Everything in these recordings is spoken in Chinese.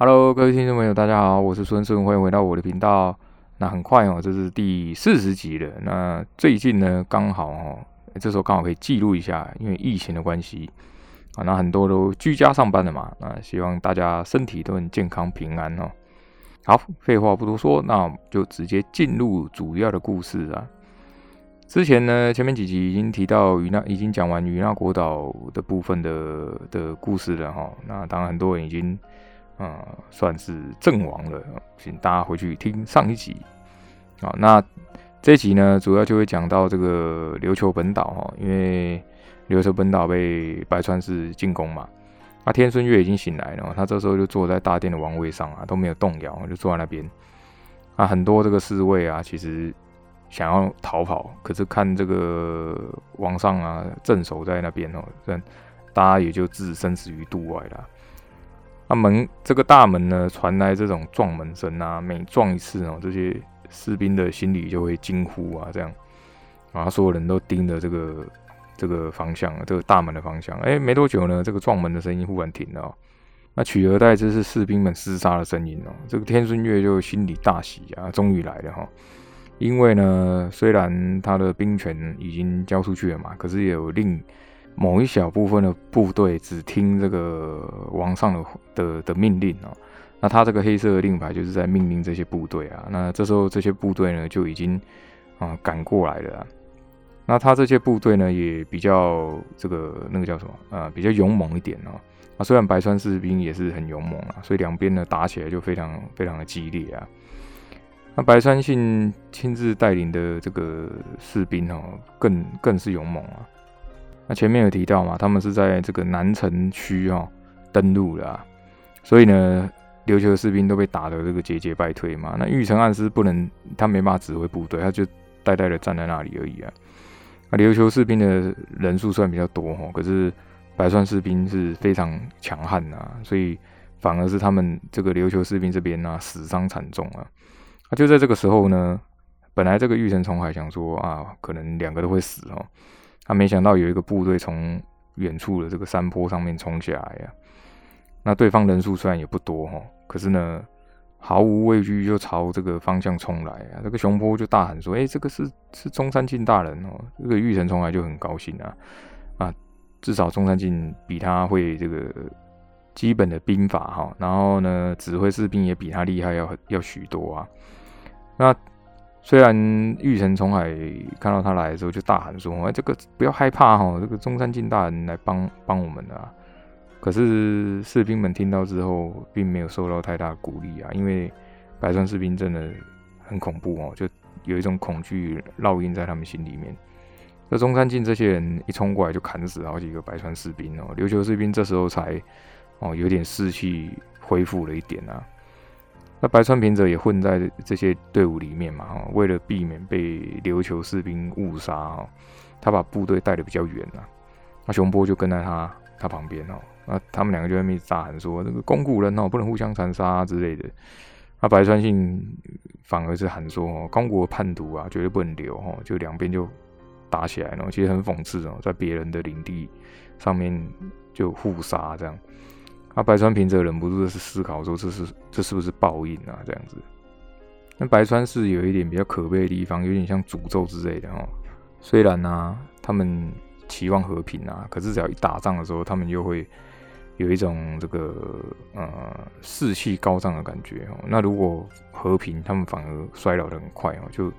Hello，各位听众朋友，大家好，我是孙顺，欢迎回到我的频道。那很快哦，这是第四十集了。那最近呢，刚好哦，这时候刚好可以记录一下，因为疫情的关系啊，那很多都居家上班了嘛。那希望大家身体都很健康平安哦。好，废话不多说，那我们就直接进入主要的故事啊。之前呢，前面几集已经提到与那已经讲完与那国岛的部分的的故事了哈。那当然很多人已经。啊，算是阵亡了，请大家回去听上一集。啊，那这集呢，主要就会讲到这个琉球本岛哈，因为琉球本岛被白川氏进攻嘛，那天孙月已经醒来了，他这时候就坐在大殿的王位上啊，都没有动摇，就坐在那边。啊，很多这个侍卫啊，其实想要逃跑，可是看这个王上啊镇守在那边哦，这大家也就置生死于度外了。那门这个大门呢，传来这种撞门声啊，每撞一次哦，这些士兵的心里就会惊呼啊，这样，然后所有人都盯着这个这个方向，这个大门的方向。哎，没多久呢，这个撞门的声音忽然停了，那取而代之是士兵们厮杀的声音哦。这个天孙月就心里大喜啊，终于来了哈。因为呢，虽然他的兵权已经交出去了嘛，可是也有另。某一小部分的部队只听这个王上的的的命令哦，那他这个黑色的令牌就是在命令这些部队啊。那这时候这些部队呢就已经啊赶过来了。那他这些部队呢也比较这个那个叫什么啊比较勇猛一点哦。啊虽然白川士兵也是很勇猛啊，所以两边呢打起来就非常非常的激烈啊。那白川信亲自带领的这个士兵哦更更是勇猛啊。那前面有提到嘛，他们是在这个南城区哈登陆了，所以呢，琉球士兵都被打得这个节节败退嘛。那玉成暗司不能，他没办法指挥部队，他就呆呆的站在那里而已啊。那琉球士兵的人数虽然比较多哈，可是白川士兵是非常强悍呐，所以反而是他们这个琉球士兵这边呢死伤惨重啊。那就在这个时候呢，本来这个玉成重海想说啊，可能两个都会死哦。他没想到有一个部队从远处的这个山坡上面冲下来呀，那对方人数虽然也不多哈，可是呢毫无畏惧就朝这个方向冲来啊！这个熊坡就大喊说：“哎，这个是是中山靖大人哦！”这个玉成冲来就很高兴啊啊，至少中山靖比他会这个基本的兵法哈，然后呢指挥士兵也比他厉害要要许多啊，那。虽然玉成重海看到他来的时候就大喊说：“哎，这个不要害怕哈，这个中山靖大人来帮帮我们啊。”可是士兵们听到之后，并没有受到太大的鼓励啊，因为白川士兵真的很恐怖哦，就有一种恐惧烙印在他们心里面。那中山靖这些人一冲过来，就砍死好几个白川士兵哦，琉球士兵这时候才哦有点士气恢复了一点啊。那白川平者也混在这些队伍里面嘛，为了避免被琉球士兵误杀，他把部队带的比较远啊。那熊波就跟在他他旁边哦，那他们两个就在那边大喊说：“那个公古人哦，不能互相残杀之类的。”那白川信反而是喊说：“哦，公国叛徒啊，绝对不能留！”哦，就两边就打起来了，其实很讽刺哦，在别人的领地上面就互杀这样。那白川平则忍不住的是思考说：“这是这是不是报应啊？这样子。”那白川是有一点比较可悲的地方，有点像诅咒之类的哦。虽然呢，他们期望和平啊，可是只要一打仗的时候，他们又会有一种这个呃士气高涨的感觉哦。那如果和平，他们反而衰老的很快哦，就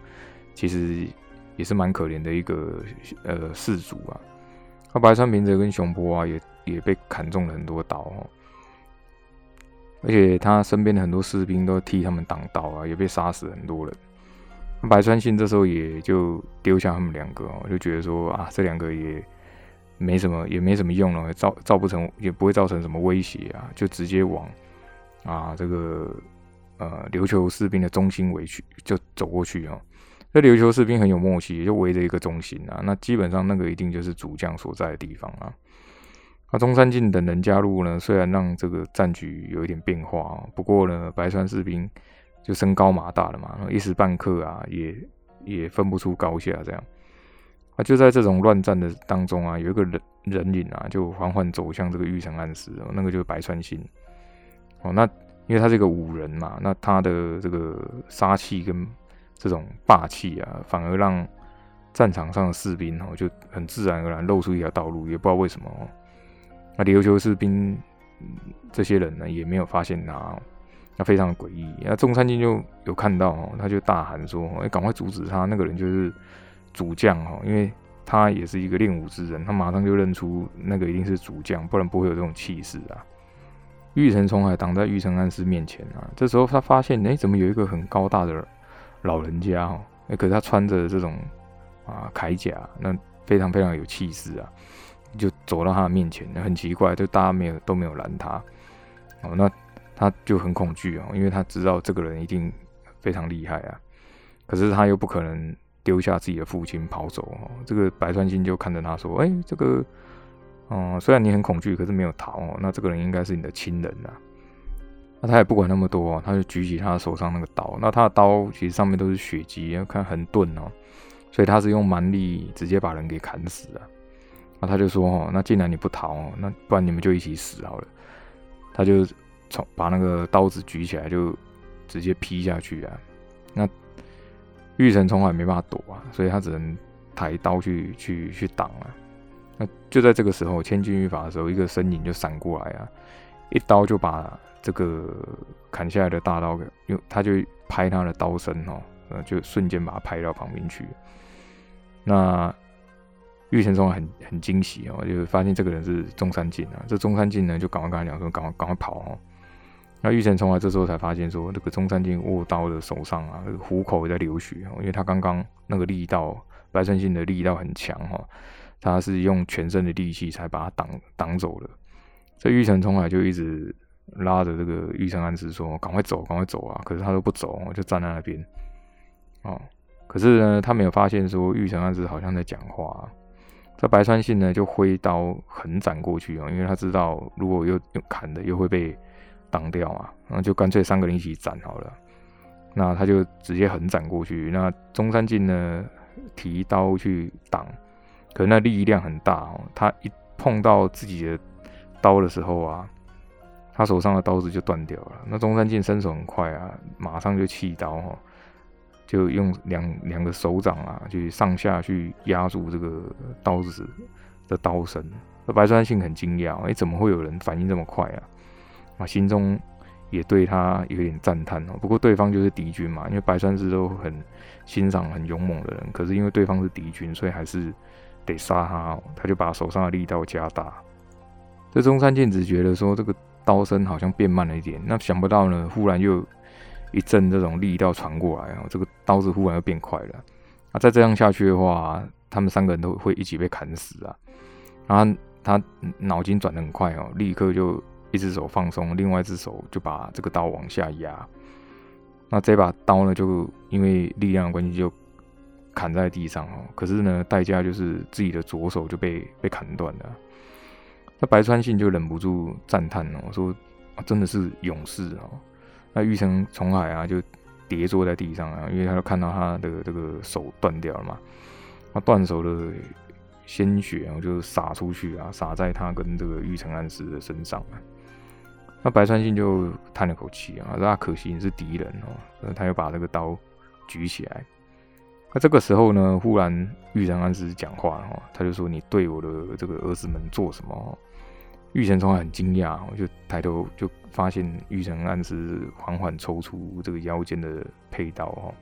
其实也是蛮可怜的一个呃氏族啊。那白川平则跟熊波啊，也也被砍中了很多刀哦。而且他身边的很多士兵都替他们挡刀啊，也被杀死很多人。白川信这时候也就丢下他们两个，就觉得说啊，这两个也没什么，也没什么用了，造造不成，也不会造成什么威胁啊，就直接往啊这个呃琉球士兵的中心围去，就走过去啊。那琉球士兵很有默契，就围着一个中心啊，那基本上那个一定就是主将所在的地方啊。那中山靖等人加入呢，虽然让这个战局有一点变化，不过呢，白川士兵就身高马大了嘛，一时半刻啊，也也分不出高下这样。啊，就在这种乱战的当中啊，有一个人人影啊，就缓缓走向这个玉城暗室，那个就是白川信。哦，那因为他是一个武人嘛，那他的这个杀气跟这种霸气啊，反而让战场上的士兵哦就很自然而然露出一条道路，也不知道为什么。那琉球士兵这些人呢，也没有发现他，那非常的诡异。那中山靖就有看到哦，他就大喊说：“，赶快阻止他！那个人就是主将哦，因为他也是一个练武之人，他马上就认出那个一定是主将，不然不会有这种气势啊。”玉成冲海挡在玉成安师面前啊，这时候他发现，哎，怎么有一个很高大的老人家哦？哎，可是他穿着这种啊铠甲，那非常非常有气势啊，就走到他的面前，很奇怪，就大家没有都没有拦他哦，那他就很恐惧哦，因为他知道这个人一定非常厉害啊，可是他又不可能丢下自己的父亲跑走哦。这个白川信就看着他说，哎，这个。哦，虽然你很恐惧，可是没有逃哦。那这个人应该是你的亲人呐。那他也不管那么多，他就举起他手上那个刀。那他的刀其实上面都是血迹，要看很钝哦。所以他是用蛮力直接把人给砍死了。那他就说：“哦，那既然你不逃，那不然你们就一起死好了。”他就从把那个刀子举起来，就直接劈下去啊。那玉成从来没办法躲啊，所以他只能抬刀去去去挡啊。那就在这个时候，千钧一发的时候，一个身影就闪过来啊，一刀就把这个砍下来的大刀给，用他就拍他的刀身哦，就瞬间把他拍到旁边去。那玉成中很很惊喜哦，就发现这个人是中山靖啊。这中山靖呢，就赶快跟他讲说，赶快赶快跑哦。那玉成冲来这时候才发现说，这个中山靖握刀的手上啊，虎口也在流血哦，因为他刚刚那个力道，白川信的力道很强哈。他是用全身的力气才把他挡挡走了。这玉成冲来就一直拉着这个玉成安之说：“赶快走，赶快走啊！”可是他都不走，就站在那边。哦，可是呢，他没有发现说玉成安之好像在讲话。这白川信呢就挥刀横斩过去啊，因为他知道如果又用砍的又会被挡掉嘛，然后就干脆三个人一起斩好了。那他就直接横斩过去。那中山靖呢提刀去挡。可那力量很大哦，他一碰到自己的刀的时候啊，他手上的刀子就断掉了。那中山靖身手很快啊，马上就弃刀哈，就用两两个手掌啊，去上下去压住这个刀子的刀身。那白川信很惊讶，哎，怎么会有人反应这么快啊？啊，心中也对他有点赞叹哦。不过对方就是敌军嘛，因为白川氏都很欣赏很勇猛的人，可是因为对方是敌军，所以还是。得杀他，他就把手上的力道加大。这中山健只觉得说这个刀身好像变慢了一点，那想不到呢，忽然又一阵这种力道传过来，哦，这个刀子忽然又变快了。那再这样下去的话，他们三个人都会一起被砍死啊。然后他脑筋转得很快哦，立刻就一只手放松，另外一只手就把这个刀往下压。那这把刀呢，就因为力量的关系就。砍在地上哦，可是呢，代价就是自己的左手就被被砍断了。那白川信就忍不住赞叹哦，说：“真的是勇士哦。”那玉成重海啊，就跌坐在地上啊，因为他就看到他的这个手断掉了嘛。那断手的鲜血啊，就洒出去啊，洒在他跟这个玉成安师的身上啊。那白川信就叹了口气啊，那可惜你是敌人哦，他又把这个刀举起来。那这个时候呢，忽然玉成安师讲话哦，他就说：“你对我的这个儿子们做什么？”玉成冲很惊讶，我就抬头就发现玉成安师缓缓抽出这个腰间的佩刀哦，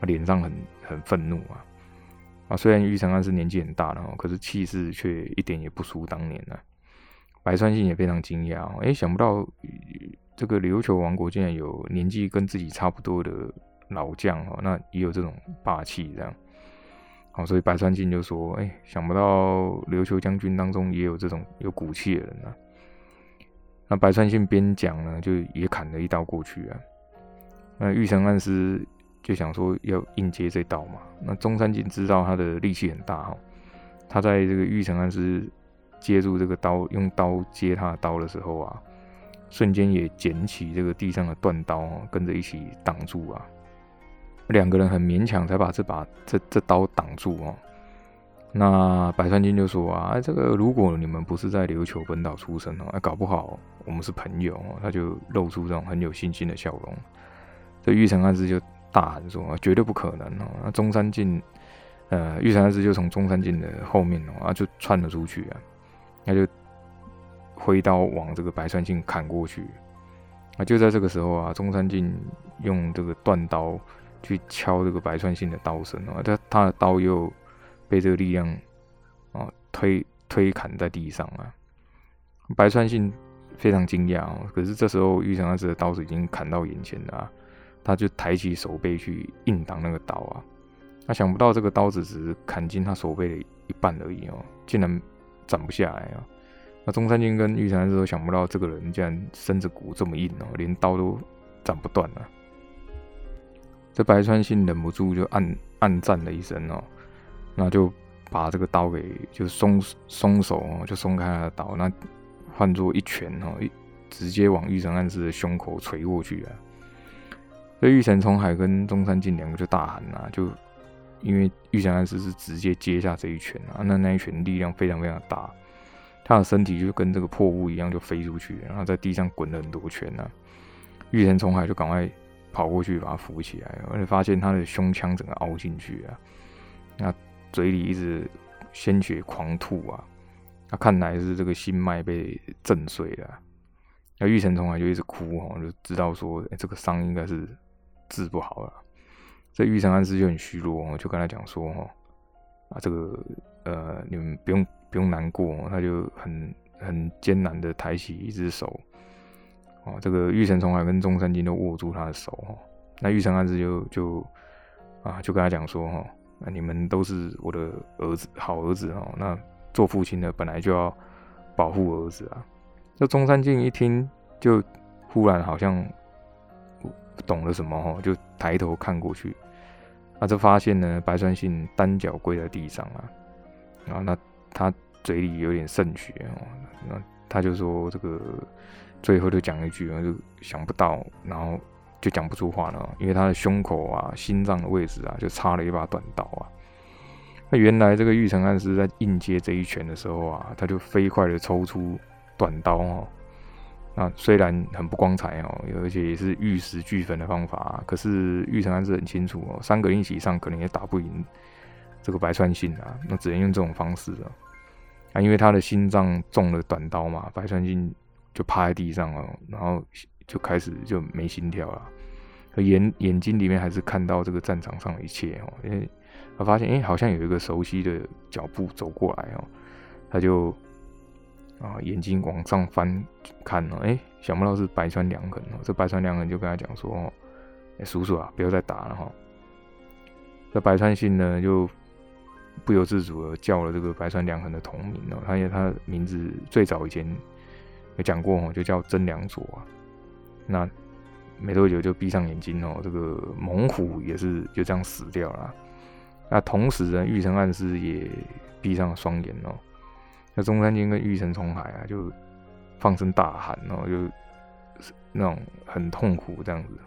他，脸上很很愤怒啊啊！虽然玉成安师年纪很大了，可是气势却一点也不输当年呢。白川信也非常惊讶，哎，想不到这个琉球王国竟然有年纪跟自己差不多的。老将哦，那也有这种霸气这样，好，所以白川信就说：“哎，想不到琉球将军当中也有这种有骨气的人啊。”那白川信边讲呢，就也砍了一刀过去啊。那玉成暗师就想说要应接这刀嘛。那中山靖知道他的力气很大哈，他在这个玉成暗师接住这个刀，用刀接他的刀的时候啊，瞬间也捡起这个地上的断刀，跟着一起挡住啊。两个人很勉强才把这把这这刀挡住哦。那白川金就说啊，这个如果你们不是在琉球本岛出生哦，搞不好我们是朋友哦。他就露出这种很有信心的笑容。这玉成安师就大喊说，绝对不可能哦。那中山靖，呃，玉成安师就从中山靖的后面哦，啊，就窜了出去啊，他就挥刀往这个白川信砍过去。啊，就在这个时候啊，中山靖用这个断刀去敲这个白川信的刀身啊，他他的刀又。被这个力量啊推推砍在地上啊，白川信非常惊讶哦。可是这时候玉成安师的刀子已经砍到眼前了，他就抬起手背去硬挡那个刀啊。他想不到这个刀子只是砍进他手背的一半而已哦，竟然斩不下来啊。那中山靖跟玉成安师都想不到这个人竟然身子骨这么硬哦，连刀都斩不断了。这白川信忍不住就暗暗赞了一声哦。那就把这个刀给就松松手哦，就松开他的刀，那换作一拳哦，一直接往玉成安师的胸口捶过去啊！所以玉成冲海跟中山靖两个就大喊啊，就因为玉成安师是直接接下这一拳啊，那那一拳力量非常非常大，他的身体就跟这个破布一样就飞出去，然后在地上滚了很多圈啊！玉成冲海就赶快跑过去把他扶起来，而且发现他的胸腔整个凹进去啊，那。嘴里一直鲜血狂吐啊！那看来是这个心脉被震碎了。那玉成从来就一直哭哈，就知道说，哎，这个伤应该是治不好了。这玉成安师就很虚弱，就跟他讲说，哈，啊，这个呃，你们不用不用难过。他就很很艰难的抬起一只手，哦，这个玉成从来跟中山靖都握住他的手，哈。那玉成安师就就啊，就跟他讲说，哈。那你们都是我的儿子，好儿子哦。那做父亲的本来就要保护儿子啊。这中山靖一听，就忽然好像懂了什么哦，就抬头看过去，那就发现呢，白川信单脚跪在地上啊。然后那他嘴里有点渗血哦，那他就说这个最后就讲一句啊，就想不到，然后。就讲不出话了，因为他的胸口啊、心脏的位置啊，就插了一把短刀啊。那原来这个玉成暗师在应接这一拳的时候啊，他就飞快的抽出短刀哦。那虽然很不光彩哦，而且也是玉石俱焚的方法，可是玉成暗师很清楚哦，三个人一起上可能也打不赢这个白川信啊，那只能用这种方式了啊，因为他的心脏中了短刀嘛，白川信就趴在地上哦，然后。就开始就没心跳了，眼眼睛里面还是看到这个战场上的一切哦，因为他发现哎，好像有一个熟悉的脚步走过来哦，他就啊眼睛往上翻看哦，哎，想不到是白川良衡哦，这白川良衡就跟他讲说哦，叔叔啊，不要再打了哈。这白川信呢就不由自主的叫了这个白川良衡的同名哦，他因为他名字最早以前有讲过哦，就叫真良佐啊。那没多久就闭上眼睛哦，这个猛虎也是就这样死掉了。那同时呢，玉成暗师也闭上双眼哦。那中山靖跟玉成重海啊，就放声大喊哦，就是那种很痛苦这样子。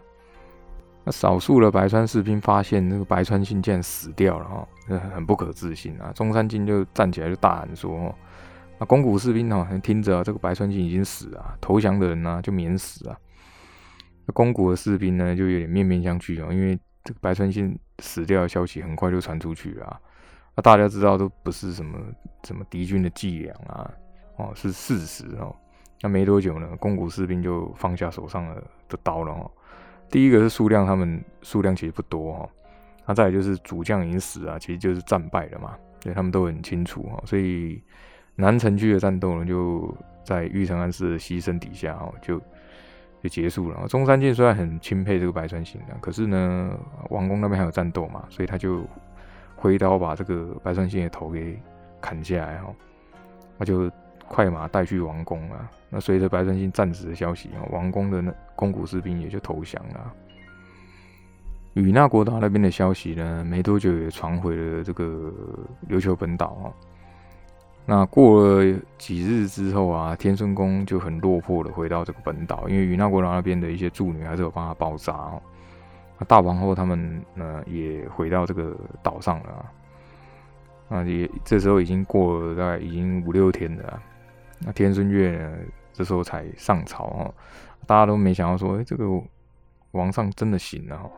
那少数的白川士兵发现那个白川信竟然死掉了哈，很不可置信啊。中山靖就站起来就大喊说：“哦，那宫古士兵哦，听着，这个白川信已经死了，投降的人呢就免死啊。”那宫古的士兵呢，就有点面面相觑哦，因为这个白川信死掉的消息很快就传出去了。那大家知道都不是什么什么敌军的伎俩啊，哦，是事实哦。那没多久呢，宫古士兵就放下手上的的刀了哦。第一个是数量，他们数量其实不多哦。那再来就是主将已经死啊，其实就是战败了嘛，所以他们都很清楚哦。所以南城区的战斗呢，就在玉成安师的牺牲底下哦，就。就结束了。中山靖虽然很钦佩这个白川信的，可是呢，王宫那边还有战斗嘛，所以他就挥刀把这个白川信的头给砍下来哈，那就快马带去王宫了。那随着白川信战死的消息，王宫的那宫古士兵也就投降了。与那国岛那边的消息呢，没多久也传回了这个琉球本岛啊。那过了几日之后啊，天孙宫就很落魄的回到这个本岛，因为与那国那边的一些助女还是有帮他包扎哦。那大王后他们呢也回到这个岛上了。啊，也这时候已经过了大概已经五六天了。那天孙月呢，这时候才上朝哦，大家都没想到说，哎，这个王上真的醒了哦。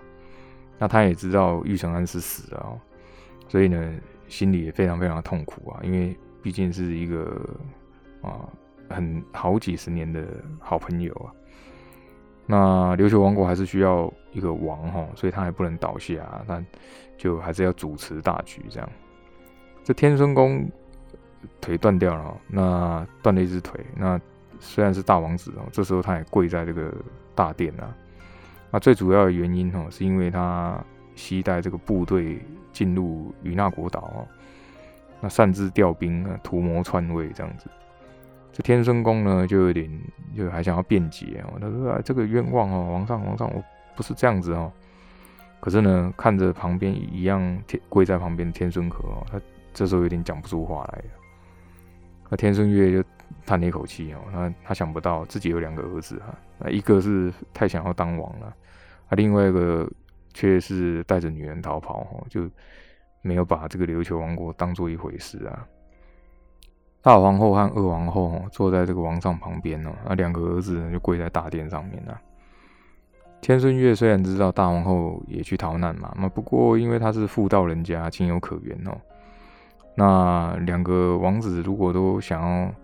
那他也知道玉成安是死了哦，所以呢，心里也非常非常痛苦啊，因为毕竟是一个啊很好几十年的好朋友啊。那琉球王国还是需要一个王哈，所以他还不能倒下，那就还是要主持大局这样。这天孙公腿断掉了，那断了一只腿，那虽然是大王子哦，这时候他也跪在这个大殿啊。那最主要的原因哦，是因为他携带这个部队进入与那国岛哦，那擅自调兵啊，图谋篡位这样子。这天孙公呢，就有点就还想要辩解哦，他说：“啊，这个冤枉哦，皇上，皇上，我不是这样子哦。”可是呢，看着旁边一样天跪在旁边的天孙和，他这时候有点讲不出话来。那天孙月就叹了一口气哦，他他想不到自己有两个儿子啊，那一个是太想要当王了，啊，另外一个却是带着女人逃跑哦，就没有把这个琉球王国当做一回事啊。大皇后和二皇后坐在这个王上旁边哦，那两个儿子就跪在大殿上面了。天孙月虽然知道大皇后也去逃难嘛，那不过因为他是妇道人家，情有可原哦。那两个王子如果都想要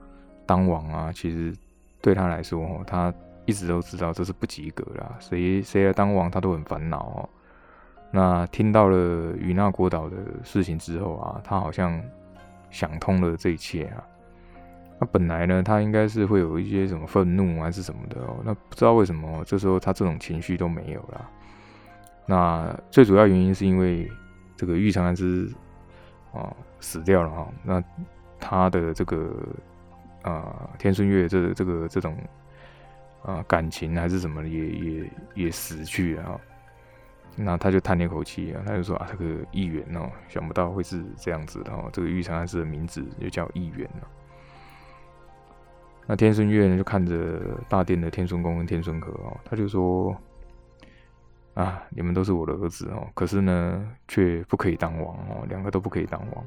当王啊，其实对他来说，他一直都知道这是不及格啦，谁谁来当王他都很烦恼哦。那听到了与那国岛的事情之后啊，他好像。想通了这一切啊，那本来呢，他应该是会有一些什么愤怒还是什么的哦，那不知道为什么这时候他这种情绪都没有了。那最主要原因是因为这个玉长安之啊死掉了哈，那他的这个啊天孙月这这个这种啊感情还是什么也也也死去了。那他就叹了一口气啊，他就说啊，这个议员哦，想不到会是这样子的哦，这个玉长安氏的名字就叫议员。那天孙月呢，就看着大殿的天孙公跟天孙和哦，他就说啊，你们都是我的儿子哦，可是呢，却不可以当王哦，两个都不可以当王。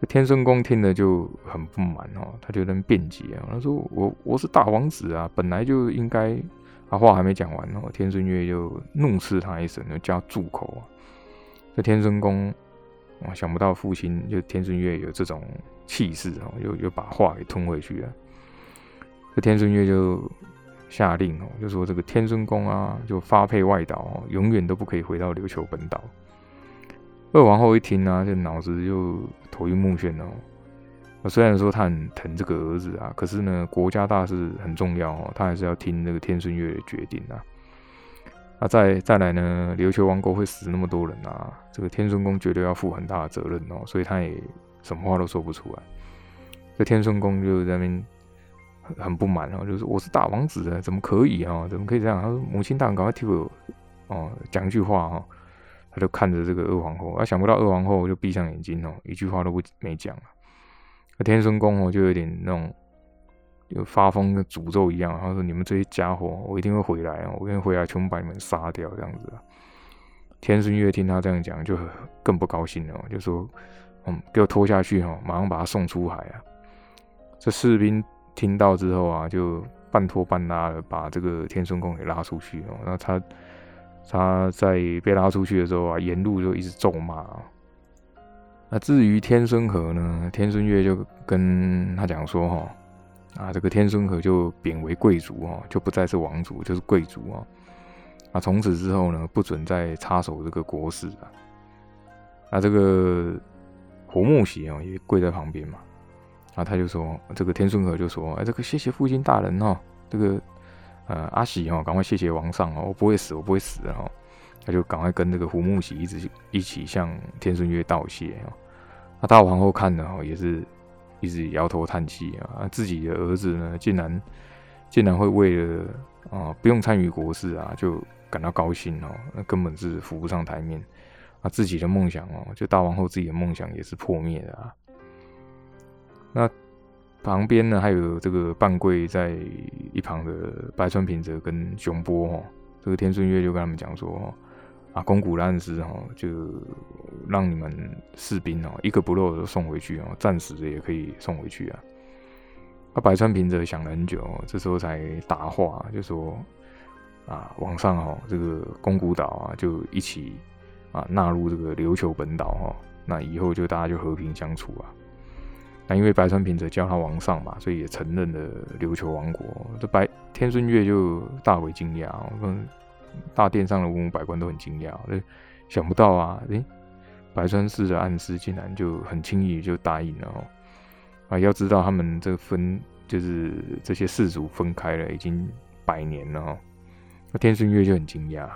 这天孙公听了就很不满哦，他就能辩解啊，他说我我是大王子啊，本来就应该。他话还没讲完哦，天孙月就怒斥他一声，就叫住口啊！这天孙公啊，想不到父亲就天孙月有这种气势哦，又又把话给吞回去了。这天孙月就下令哦，就说这个天孙公啊，就发配外岛，永远都不可以回到琉球本岛。二王后一听啊，这脑子就头晕目眩哦。虽然说他很疼这个儿子啊，可是呢，国家大事很重要哦，他还是要听那个天孙月的决定啊。那再再来呢，琉球王国会死那么多人啊，这个天孙公绝对要负很大的责任哦，所以他也什么话都说不出来。这天孙公就在那边很不满哦，就是我是大王子啊，怎么可以啊？怎么可以这样？他说母亲大人赶快替我哦讲句话哈。他就看着这个二皇后，啊，想不到二皇后就闭上眼睛哦，一句话都不没讲天孙公哦，就有点那种，就发疯跟诅咒一样。他说：“你们这些家伙，我一定会回来，我一定回来，全部把你们杀掉。”这样子。天孙月听他这样讲，就更不高兴了，就说：“嗯，给我拖下去哈，马上把他送出海啊！”这士兵听到之后啊，就半拖半拉的把这个天孙公给拉出去哦。那他他在被拉出去的时候啊，沿路就一直咒骂。那至于天孙和呢？天孙月就跟他讲说：“哈，啊，这个天孙和就贬为贵族哦，就不再是王族，就是贵族哦。啊，从此之后呢，不准再插手这个国事啊。那这个胡木喜哦，也跪在旁边嘛。啊，他就说：这个天孙和就说：哎，这个谢谢父亲大人哦，这个呃阿喜哦，赶快谢谢王上哦，我不会死，我不会死的哈。”他就赶快跟这个胡木喜一直一起向天孙月道谢啊。那大皇后看了哦，也是一直摇头叹气啊。自己的儿子呢，竟然竟然会为了啊不用参与国事啊，就感到高兴哦。那根本是扶不上台面啊。自己的梦想哦，就大王后自己的梦想也是破灭的啊。那旁边呢，还有这个半跪在一旁的白川平则跟熊波哦。这个天孙月就跟他们讲说。啊，宫古暗师哦，就让你们士兵哦一个不漏的送回去哦，战死的也可以送回去啊。那白川平则想了很久，这时候才答话，就说啊，往上哦，这个宫古岛啊，就一起啊纳入这个琉球本岛哈，那以后就大家就和平相处啊。那因为白川平则叫他王上嘛，所以也承认了琉球王国。这白天孙月就大为惊讶，嗯。大殿上的文武百官都很惊讶，想不到啊，诶，白川氏的暗示竟然就很轻易就答应了哦。啊，要知道他们这分就是这些氏族分开了已经百年了哦。那天孙月就很惊讶，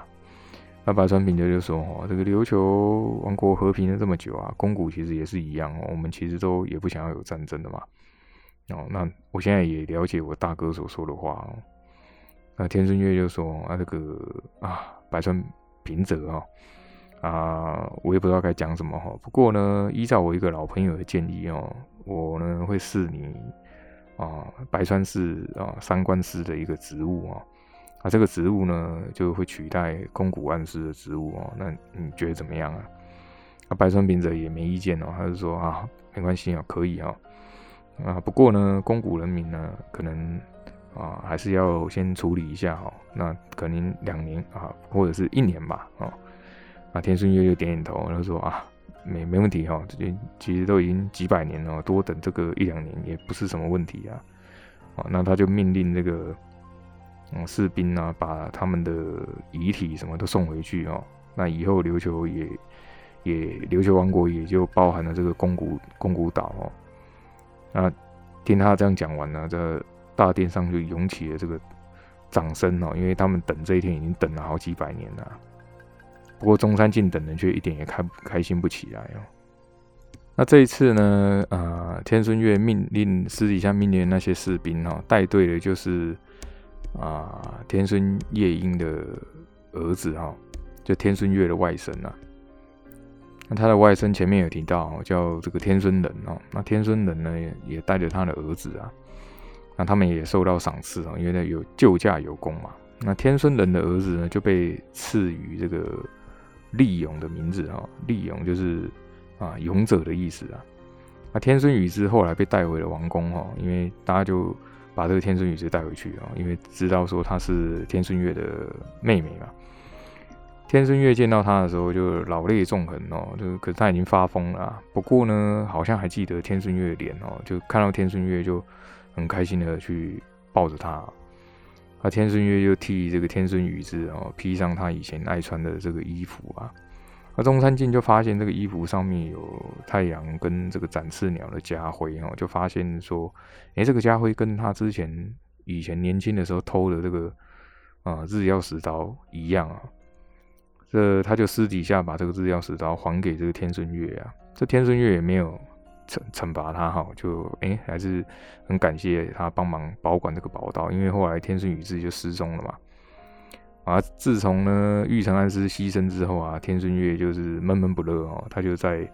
那白川平就就说：“哦，这个琉球王国和平了这么久啊，宫古其实也是一样哦，我们其实都也不想要有战争的嘛。哦，那我现在也了解我大哥所说的话哦。”那天孙月就说：“啊，这个啊，百川平泽哈啊，我也不知道该讲什么哈。不过呢，依照我一个老朋友的建议哦，我呢会赐你啊，白川氏啊三官司的一个职务啊。啊，这个职务呢就会取代宫古暗司的职务哦。那你觉得怎么样啊？啊，白川平泽也没意见哦，他就说啊，没关系啊，可以啊。啊，不过呢，宫古人民呢可能。”啊，还是要先处理一下哈。那可能两年啊，或者是一年吧。啊，那天顺月就点点头，然后说啊，没没问题哈。这其实都已经几百年了，多等这个一两年也不是什么问题啊。啊，那他就命令这个嗯士兵啊，把他们的遗体什么都送回去哦。那以后琉球也也琉球王国也就包含了这个宫古宫古岛哦。那听他这样讲完呢，这。大殿上就涌起了这个掌声哦，因为他们等这一天已经等了好几百年了。不过中山靖等人却一点也开开心不起来哦。那这一次呢，呃，天孙月命令私底下命令那些士兵哦，带队的就是啊天孙夜莺的儿子哈，就天孙月的外甥啊。那他的外甥前面有提到叫这个天孙人哦，那天孙人呢也带着他的儿子啊。那他们也受到赏赐啊，因为呢有救驾有功嘛。那天孙人的儿子呢就被赐予这个利勇的名字啊，利勇就是啊勇者的意思啊。那天孙宇之后来被带回了王宫哈，因为大家就把这个天孙宇之带回去啊，因为知道说他是天孙月的妹妹嘛。天孙月见到他的时候就老泪纵横哦，就可是他已经发疯了。不过呢，好像还记得天孙月的脸哦，就看到天孙月就。很开心的去抱着他，那天孙月就替这个天孙宇之哦披上他以前爱穿的这个衣服啊，那中山靖就发现这个衣服上面有太阳跟这个展翅鸟的家徽哦，就发现说，哎，这个家徽跟他之前以前年轻的时候偷的这个啊日曜石刀一样啊，这他就私底下把这个日曜石刀还给这个天孙月啊，这天孙月也没有。惩惩罚他哈，就哎还是很感谢他帮忙保管这个宝刀，因为后来天孙宇治就失踪了嘛。啊，自从呢玉成安师牺牲之后啊，天孙月就是闷闷不乐哦，他就在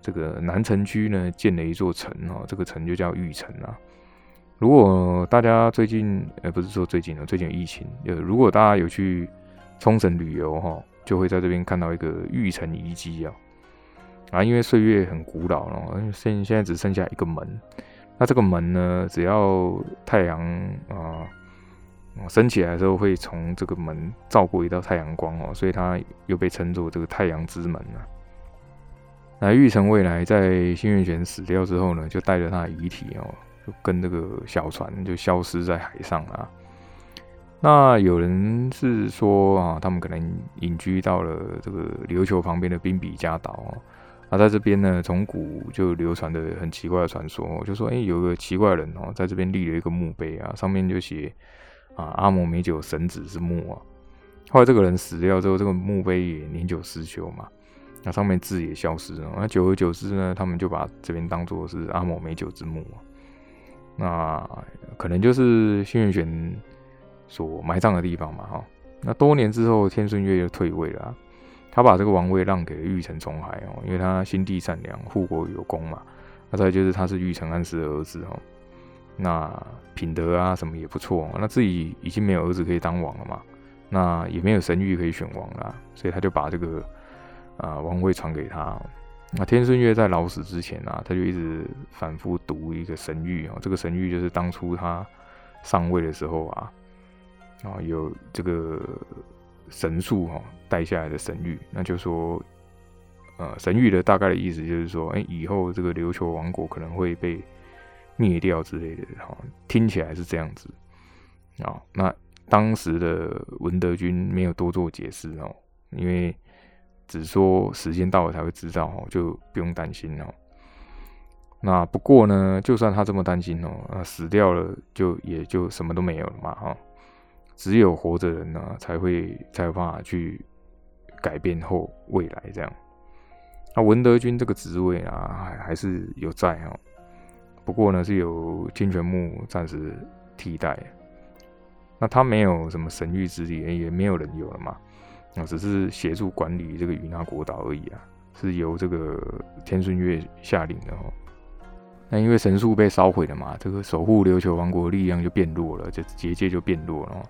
这个南城区呢建了一座城哦，这个城就叫玉城啊。如果大家最近呃不是说最近了，最近有疫情，呃如果大家有去冲绳旅游哈，就会在这边看到一个玉城遗迹啊。啊，因为岁月很古老了，现现在只剩下一个门。那这个门呢，只要太阳啊升起来的时候，会从这个门照过一道太阳光哦，所以它又被称作这个太阳之门啊。那玉成未来在新月玄死掉之后呢，就带着他的遗体哦，就跟这个小船就消失在海上啊。那有人是说啊，他们可能隐居到了这个琉球旁边的冰比加岛哦。那在这边呢，从古就流传的很奇怪的传说，就说，哎，有个奇怪的人哦，在这边立了一个墓碑啊，上面就写啊，阿摩美酒神子之墓啊。后来这个人死掉之后，这个墓碑也年久失修嘛，那上面字也消失了。那久而久之呢，他们就把这边当做是阿摩美酒之墓那可能就是新月玄所埋葬的地方嘛，哈。那多年之后，天孙月又退位了。他把这个王位让给了玉成重海哦，因为他心地善良，护国有功嘛。那再就是他是玉成安师的儿子哦，那品德啊什么也不错。那自己已经没有儿子可以当王了嘛，那也没有神谕可以选王啦，所以他就把这个啊王位传给他。那天孙月在老死之前啊，他就一直反复读一个神谕哦，这个神谕就是当初他上位的时候啊，啊有这个神树哈带下来的神谕，那就说。呃，神谕的大概的意思就是说，哎，以后这个琉球王国可能会被灭掉之类的，哈，听起来是这样子啊。那当时的文德军没有多做解释哦，因为只说时间到了才会知道哦，就不用担心哦。那不过呢，就算他这么担心哦，啊，死掉了就也就什么都没有了嘛，哈。只有活着人呢，才会才有办法去改变后未来这样。那文德军这个职位啊，还还是有在哈，不过呢是由金泉木暂时替代。那他没有什么神谕之力，也没有人有了嘛，那只是协助管理这个与那国岛而已啊，是由这个天顺月下令的哦。那因为神树被烧毁了嘛，这个守护琉球王国力量就变弱了，这结界就变弱了。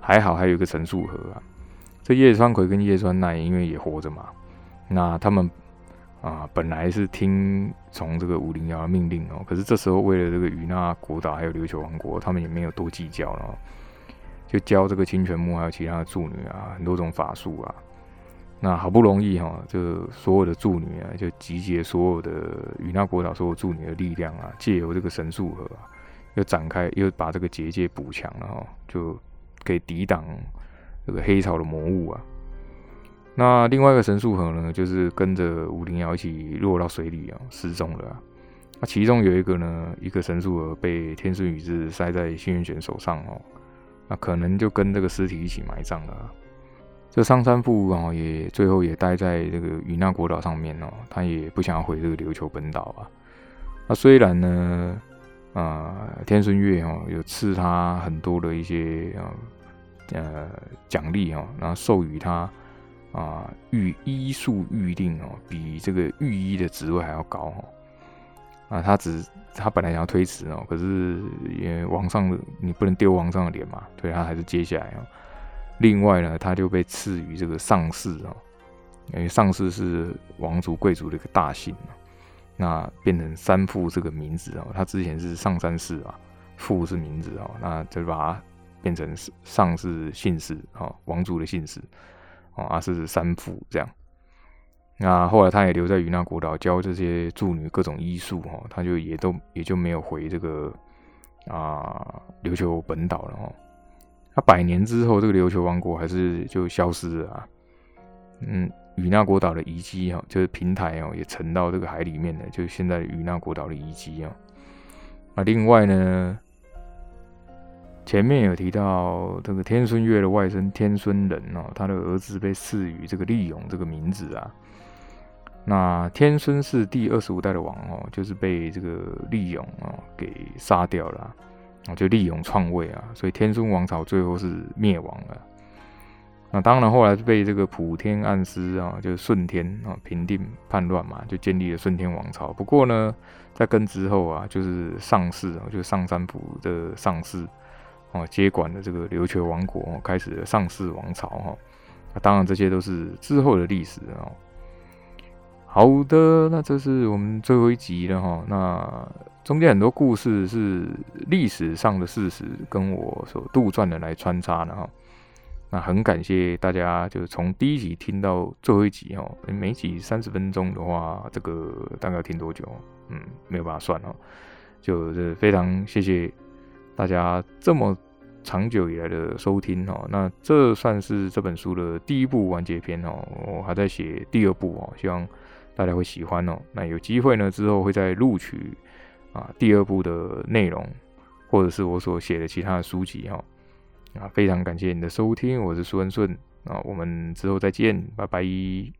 还好还有一个神树河啊，这叶川葵跟叶川奈因为也活着嘛，那他们。啊，本来是听从这个五零幺的命令哦，可是这时候为了这个与那国岛还有琉球王国，他们也没有多计较了，就教这个清泉木还有其他的助女啊，很多种法术啊。那好不容易哈，就所有的助女啊，就集结所有的与那国岛所有助女的力量啊，借由这个神树河，又展开，又把这个结界补强了哈，就可以抵挡这个黑潮的魔物啊。那另外一个神树河呢，就是跟着武陵瑶一起落到水里啊，失踪了。那其中有一个呢，一个神树河被天孙宇治塞在幸运玄手上哦，那可能就跟这个尸体一起埋葬了。这上山父啊，也最后也待在这个与那国岛上面哦，他也不想要回这个琉球本岛啊。那虽然呢，啊，天孙月哦有赐他很多的一些啊呃奖励哦，然后授予他。啊，御医术御令哦，比这个御医的职位还要高哦。啊，他只他本来想要推辞哦，可是因为王上你不能丢王上的脸嘛，所以他还是接下来哦。另外呢，他就被赐予这个上士哦，因为上士是王族贵族的一个大姓嘛，那变成三父这个名字哦。他之前是上三氏啊，父是名字哦，那就把它变成上氏姓氏哦，王族的姓氏。啊，是三父这样。那后来他也留在云南国岛教这些助女各种医术哈，他就也都也就没有回这个啊琉球本岛了哈。他百年之后，这个琉球王国还是就消失了啊。嗯，与那国岛的遗迹哈，就是平台哦，也沉到这个海里面了，就是现在与那国岛的遗迹啊。那另外呢？前面有提到这个天孙月的外甥天孙人哦，他的儿子被赐予这个利勇这个名字啊。那天孙是第二十五代的王哦，就是被这个利勇哦给杀掉了，啊就利用篡位啊，所以天孙王朝最后是灭亡了。那当然后来被这个普天暗司啊，就是顺天啊平定叛乱嘛，就建立了顺天王朝。不过呢，在跟之后啊，就是上世啊，就是上三府的上世。哦，接管了这个琉球王国，开始了上世王朝哈。那当然，这些都是之后的历史哦。好的，那这是我们最后一集了哈。那中间很多故事是历史上的事实，跟我所杜撰的来穿插的哈。那很感谢大家，就是从第一集听到最后一集哈。每集三十分钟的话，这个大概要听多久？嗯，没有办法算哦。就是非常谢谢。大家这么长久以来的收听哦，那这算是这本书的第一部完结篇哦，我还在写第二部哦，希望大家会喜欢哦。那有机会呢，之后会再录取啊第二部的内容，或者是我所写的其他的书籍哈。啊，非常感谢你的收听，我是苏恩顺啊，我们之后再见，拜拜。